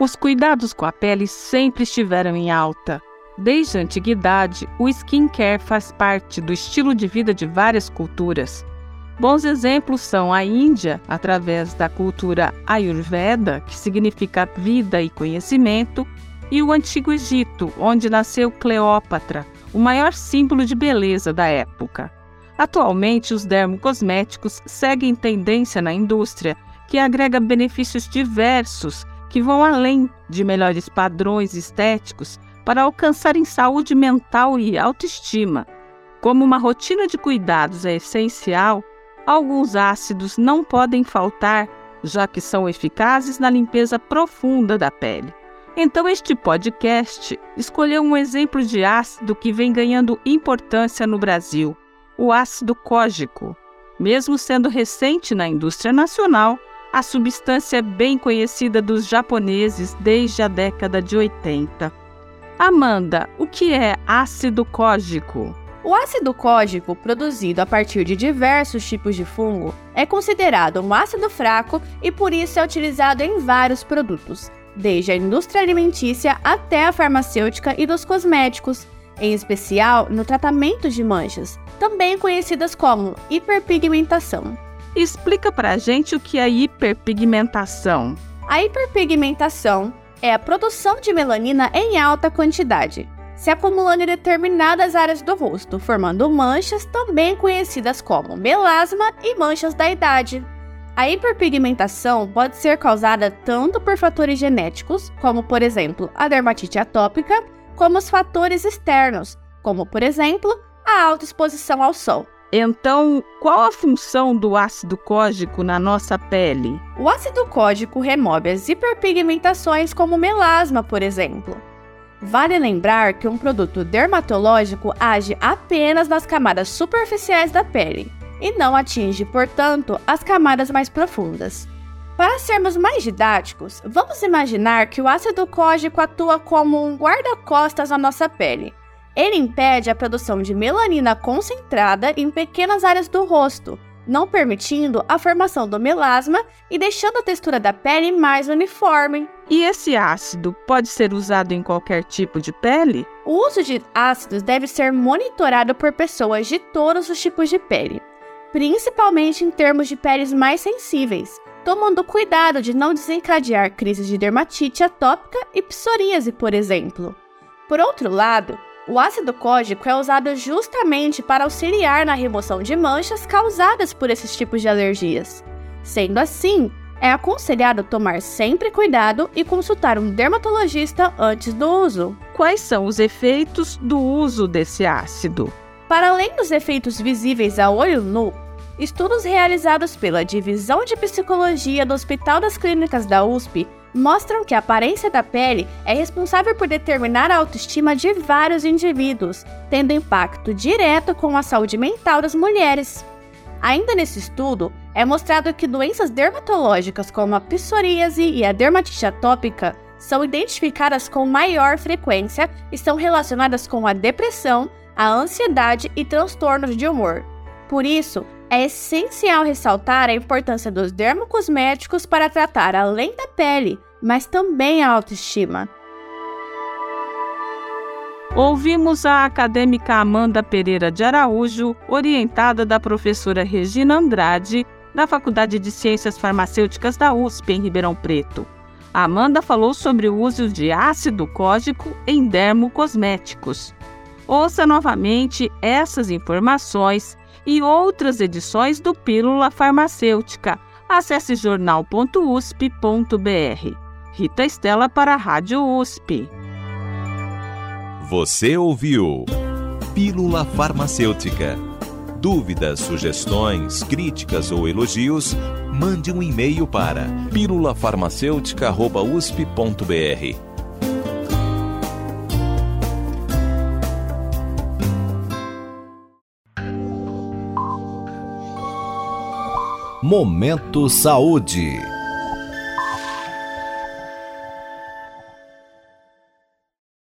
Os cuidados com a pele sempre estiveram em alta. Desde a antiguidade, o skincare faz parte do estilo de vida de várias culturas. Bons exemplos são a Índia, através da cultura Ayurveda, que significa vida e conhecimento, e o Antigo Egito, onde nasceu Cleópatra, o maior símbolo de beleza da época. Atualmente, os dermocosméticos seguem tendência na indústria, que agrega benefícios diversos que vão além de melhores padrões estéticos para alcançarem saúde mental e autoestima. Como uma rotina de cuidados é essencial, alguns ácidos não podem faltar, já que são eficazes na limpeza profunda da pele. Então, este podcast escolheu um exemplo de ácido que vem ganhando importância no Brasil: o ácido cógico. Mesmo sendo recente na indústria nacional, a substância é bem conhecida dos japoneses desde a década de 80. Amanda, o que é ácido cógico? O ácido cógico, produzido a partir de diversos tipos de fungo, é considerado um ácido fraco e por isso é utilizado em vários produtos, desde a indústria alimentícia até a farmacêutica e dos cosméticos, em especial no tratamento de manchas, também conhecidas como hiperpigmentação. Explica pra gente o que é hiperpigmentação. A hiperpigmentação é a produção de melanina em alta quantidade, se acumulando em determinadas áreas do rosto, formando manchas também conhecidas como melasma e manchas da idade. A hiperpigmentação pode ser causada tanto por fatores genéticos, como por exemplo a dermatite atópica, como os fatores externos, como por exemplo a alta exposição ao sol. Então, qual a função do ácido cógico na nossa pele? O ácido cógico remove as hiperpigmentações, como melasma, por exemplo. Vale lembrar que um produto dermatológico age apenas nas camadas superficiais da pele e não atinge, portanto, as camadas mais profundas. Para sermos mais didáticos, vamos imaginar que o ácido cógico atua como um guarda-costas na nossa pele ele impede a produção de melanina concentrada em pequenas áreas do rosto, não permitindo a formação do melasma e deixando a textura da pele mais uniforme. E esse ácido pode ser usado em qualquer tipo de pele? O uso de ácidos deve ser monitorado por pessoas de todos os tipos de pele, principalmente em termos de peles mais sensíveis, tomando cuidado de não desencadear crises de dermatite atópica e psoríase, por exemplo. Por outro lado, o ácido cógico é usado justamente para auxiliar na remoção de manchas causadas por esses tipos de alergias. Sendo assim, é aconselhado tomar sempre cuidado e consultar um dermatologista antes do uso. Quais são os efeitos do uso desse ácido? Para além dos efeitos visíveis a olho nu, estudos realizados pela Divisão de Psicologia do Hospital das Clínicas da USP mostram que a aparência da pele é responsável por determinar a autoestima de vários indivíduos, tendo impacto direto com a saúde mental das mulheres. Ainda nesse estudo, é mostrado que doenças dermatológicas como a psoríase e a dermatite atópica são identificadas com maior frequência e são relacionadas com a depressão, a ansiedade e transtornos de humor. Por isso, é essencial ressaltar a importância dos dermocosméticos para tratar além da pele, mas também a autoestima. Ouvimos a acadêmica Amanda Pereira de Araújo, orientada da professora Regina Andrade, da Faculdade de Ciências Farmacêuticas da USP, em Ribeirão Preto. Amanda falou sobre o uso de ácido cógico em dermocosméticos. Ouça novamente essas informações e outras edições do Pílula Farmacêutica. Acesse jornal.usp.br. Rita Estela para a Rádio USP. Você ouviu Pílula Farmacêutica. Dúvidas, sugestões, críticas ou elogios, mande um e-mail para pílulafarmacêutica.usp.br Momento Saúde.